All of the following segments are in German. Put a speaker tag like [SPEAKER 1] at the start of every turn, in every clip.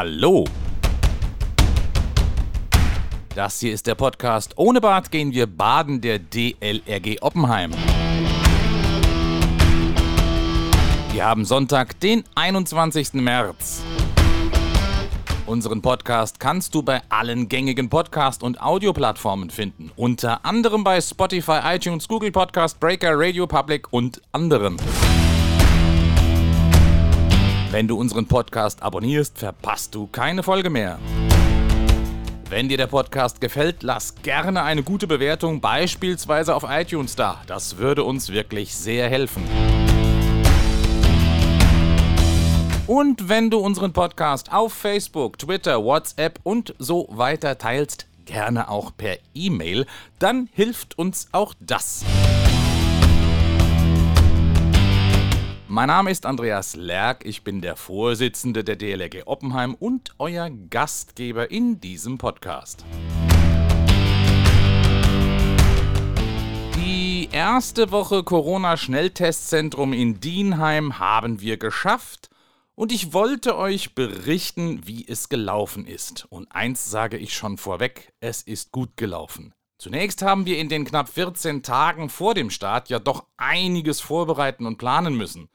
[SPEAKER 1] Hallo. Das hier ist der Podcast Ohne Bad gehen wir baden der DLRG Oppenheim. Wir haben Sonntag, den 21. März. Unseren Podcast kannst du bei allen gängigen Podcast- und Audioplattformen finden. Unter anderem bei Spotify, iTunes, Google Podcast, Breaker, Radio Public und anderen. Wenn du unseren Podcast abonnierst, verpasst du keine Folge mehr. Wenn dir der Podcast gefällt, lass gerne eine gute Bewertung, beispielsweise auf iTunes da. Das würde uns wirklich sehr helfen. Und wenn du unseren Podcast auf Facebook, Twitter, WhatsApp und so weiter teilst, gerne auch per E-Mail, dann hilft uns auch das. Mein Name ist Andreas Lerck, ich bin der Vorsitzende der DLRG Oppenheim und euer Gastgeber in diesem Podcast. Die erste Woche Corona-Schnelltestzentrum in Dienheim haben wir geschafft und ich wollte euch berichten, wie es gelaufen ist. Und eins sage ich schon vorweg, es ist gut gelaufen. Zunächst haben wir in den knapp 14 Tagen vor dem Start ja doch einiges vorbereiten und planen müssen.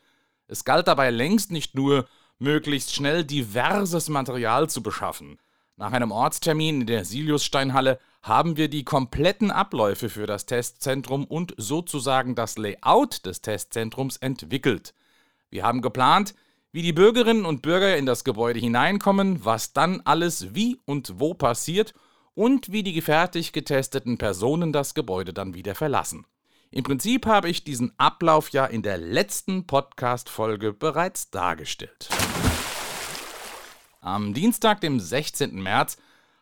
[SPEAKER 1] Es galt dabei längst nicht nur, möglichst schnell diverses Material zu beschaffen. Nach einem Ortstermin in der Siliussteinhalle haben wir die kompletten Abläufe für das Testzentrum und sozusagen das Layout des Testzentrums entwickelt. Wir haben geplant, wie die Bürgerinnen und Bürger in das Gebäude hineinkommen, was dann alles wie und wo passiert und wie die fertig getesteten Personen das Gebäude dann wieder verlassen. Im Prinzip habe ich diesen Ablauf ja in der letzten Podcast-Folge bereits dargestellt. Am Dienstag, dem 16. März,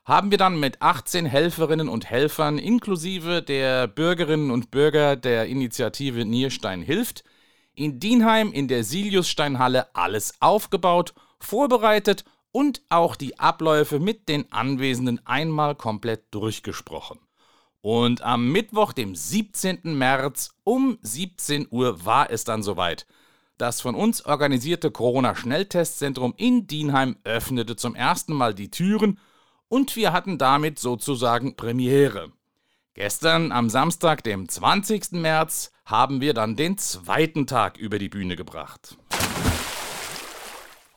[SPEAKER 1] haben wir dann mit 18 Helferinnen und Helfern inklusive der Bürgerinnen und Bürger der Initiative Nierstein hilft in Dienheim in der Siliussteinhalle alles aufgebaut, vorbereitet und auch die Abläufe mit den Anwesenden einmal komplett durchgesprochen. Und am Mittwoch, dem 17. März um 17 Uhr war es dann soweit. Das von uns organisierte Corona-Schnelltestzentrum in Dienheim öffnete zum ersten Mal die Türen und wir hatten damit sozusagen Premiere. Gestern, am Samstag, dem 20. März, haben wir dann den zweiten Tag über die Bühne gebracht.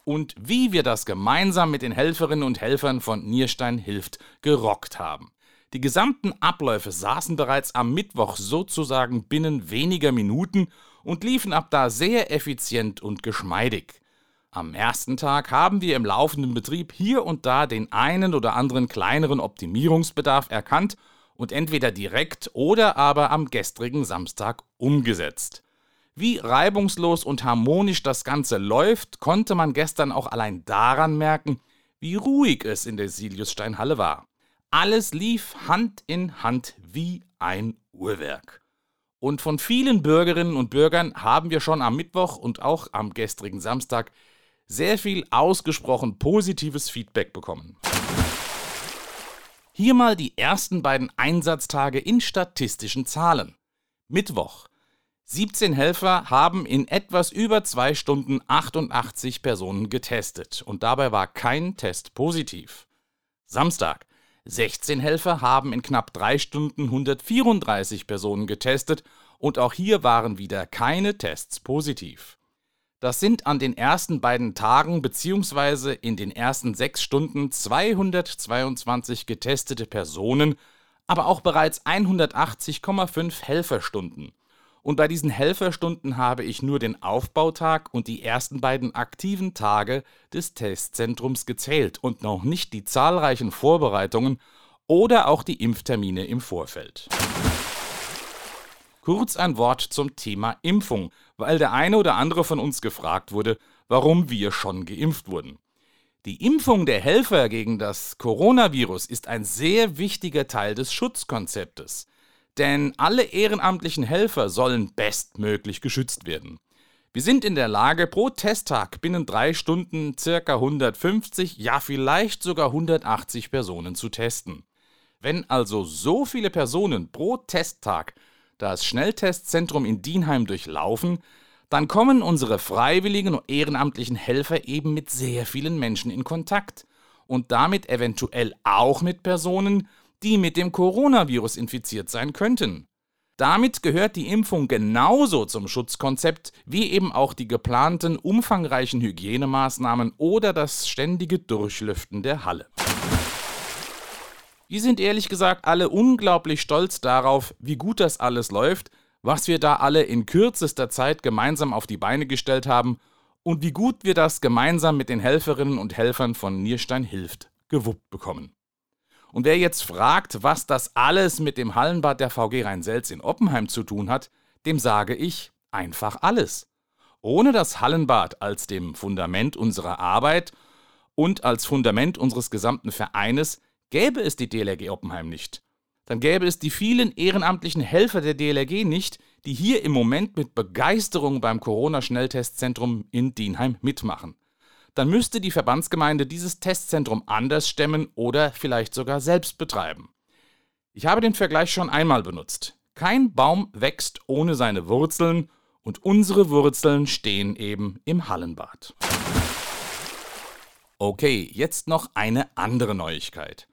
[SPEAKER 1] Und wie wir das gemeinsam mit den Helferinnen und Helfern von Nierstein hilft gerockt haben. Die gesamten Abläufe saßen bereits am Mittwoch sozusagen binnen weniger Minuten und liefen ab da sehr effizient und geschmeidig. Am ersten Tag haben wir im laufenden Betrieb hier und da den einen oder anderen kleineren Optimierungsbedarf erkannt und entweder direkt oder aber am gestrigen Samstag umgesetzt. Wie reibungslos und harmonisch das Ganze läuft, konnte man gestern auch allein daran merken, wie ruhig es in der Siliussteinhalle war. Alles lief Hand in Hand wie ein Uhrwerk. Und von vielen Bürgerinnen und Bürgern haben wir schon am Mittwoch und auch am gestrigen Samstag sehr viel ausgesprochen positives Feedback bekommen. Hier mal die ersten beiden Einsatztage in statistischen Zahlen. Mittwoch. 17 Helfer haben in etwas über zwei Stunden 88 Personen getestet und dabei war kein Test positiv. Samstag. 16 Helfer haben in knapp drei Stunden 134 Personen getestet und auch hier waren wieder keine Tests positiv. Das sind an den ersten beiden Tagen bzw. in den ersten sechs Stunden 222 getestete Personen, aber auch bereits 180,5 Helferstunden. Und bei diesen Helferstunden habe ich nur den Aufbautag und die ersten beiden aktiven Tage des Testzentrums gezählt und noch nicht die zahlreichen Vorbereitungen oder auch die Impftermine im Vorfeld. Kurz ein Wort zum Thema Impfung, weil der eine oder andere von uns gefragt wurde, warum wir schon geimpft wurden. Die Impfung der Helfer gegen das Coronavirus ist ein sehr wichtiger Teil des Schutzkonzeptes. Denn alle ehrenamtlichen Helfer sollen bestmöglich geschützt werden. Wir sind in der Lage, pro Testtag binnen drei Stunden ca. 150, ja vielleicht sogar 180 Personen zu testen. Wenn also so viele Personen pro Testtag das Schnelltestzentrum in Dienheim durchlaufen, dann kommen unsere freiwilligen und ehrenamtlichen Helfer eben mit sehr vielen Menschen in Kontakt und damit eventuell auch mit Personen, die mit dem Coronavirus infiziert sein könnten. Damit gehört die Impfung genauso zum Schutzkonzept wie eben auch die geplanten umfangreichen Hygienemaßnahmen oder das ständige Durchlüften der Halle. Wir sind ehrlich gesagt alle unglaublich stolz darauf, wie gut das alles läuft, was wir da alle in kürzester Zeit gemeinsam auf die Beine gestellt haben und wie gut wir das gemeinsam mit den Helferinnen und Helfern von Nierstein hilft gewuppt bekommen. Und wer jetzt fragt, was das alles mit dem Hallenbad der VG Rhein-Selz in Oppenheim zu tun hat, dem sage ich einfach alles. Ohne das Hallenbad als dem Fundament unserer Arbeit und als Fundament unseres gesamten Vereines gäbe es die DLRG Oppenheim nicht. Dann gäbe es die vielen ehrenamtlichen Helfer der DLRG nicht, die hier im Moment mit Begeisterung beim Corona-Schnelltestzentrum in Dienheim mitmachen. Dann müsste die Verbandsgemeinde dieses Testzentrum anders stemmen oder vielleicht sogar selbst betreiben. Ich habe den Vergleich schon einmal benutzt. Kein Baum wächst ohne seine Wurzeln und unsere Wurzeln stehen eben im Hallenbad. Okay, jetzt noch eine andere Neuigkeit.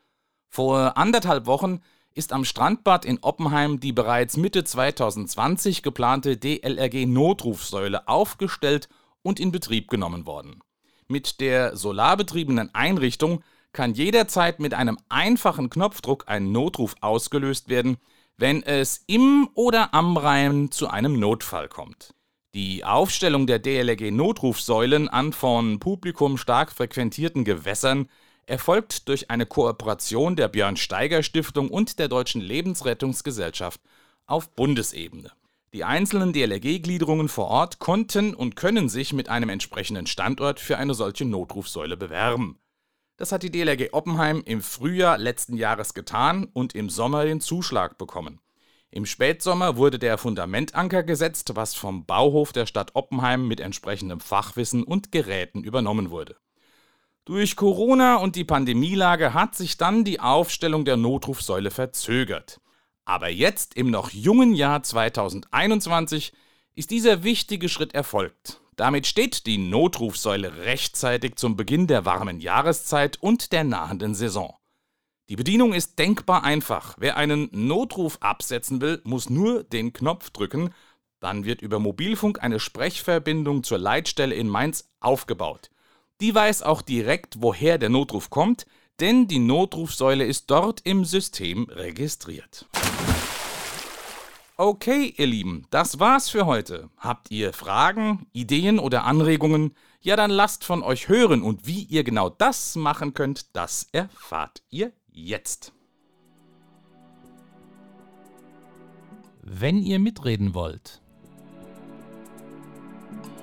[SPEAKER 1] Vor anderthalb Wochen ist am Strandbad in Oppenheim die bereits Mitte 2020 geplante DLRG-Notrufsäule aufgestellt und in Betrieb genommen worden. Mit der solarbetriebenen Einrichtung kann jederzeit mit einem einfachen Knopfdruck ein Notruf ausgelöst werden, wenn es im oder am Rhein zu einem Notfall kommt. Die Aufstellung der DLRG-Notrufsäulen an von Publikum stark frequentierten Gewässern erfolgt durch eine Kooperation der Björn Steiger Stiftung und der Deutschen Lebensrettungsgesellschaft auf Bundesebene. Die einzelnen DLRG-Gliederungen vor Ort konnten und können sich mit einem entsprechenden Standort für eine solche Notrufsäule bewerben. Das hat die DLRG Oppenheim im Frühjahr letzten Jahres getan und im Sommer den Zuschlag bekommen. Im Spätsommer wurde der Fundamentanker gesetzt, was vom Bauhof der Stadt Oppenheim mit entsprechendem Fachwissen und Geräten übernommen wurde. Durch Corona und die Pandemielage hat sich dann die Aufstellung der Notrufsäule verzögert. Aber jetzt, im noch jungen Jahr 2021, ist dieser wichtige Schritt erfolgt. Damit steht die Notrufsäule rechtzeitig zum Beginn der warmen Jahreszeit und der nahenden Saison. Die Bedienung ist denkbar einfach. Wer einen Notruf absetzen will, muss nur den Knopf drücken, dann wird über Mobilfunk eine Sprechverbindung zur Leitstelle in Mainz aufgebaut. Die weiß auch direkt, woher der Notruf kommt, denn die Notrufsäule ist dort im System registriert. Okay, ihr Lieben, das war's für heute. Habt ihr Fragen, Ideen oder Anregungen? Ja, dann lasst von euch hören und wie ihr genau das machen könnt, das erfahrt ihr jetzt.
[SPEAKER 2] Wenn ihr mitreden wollt,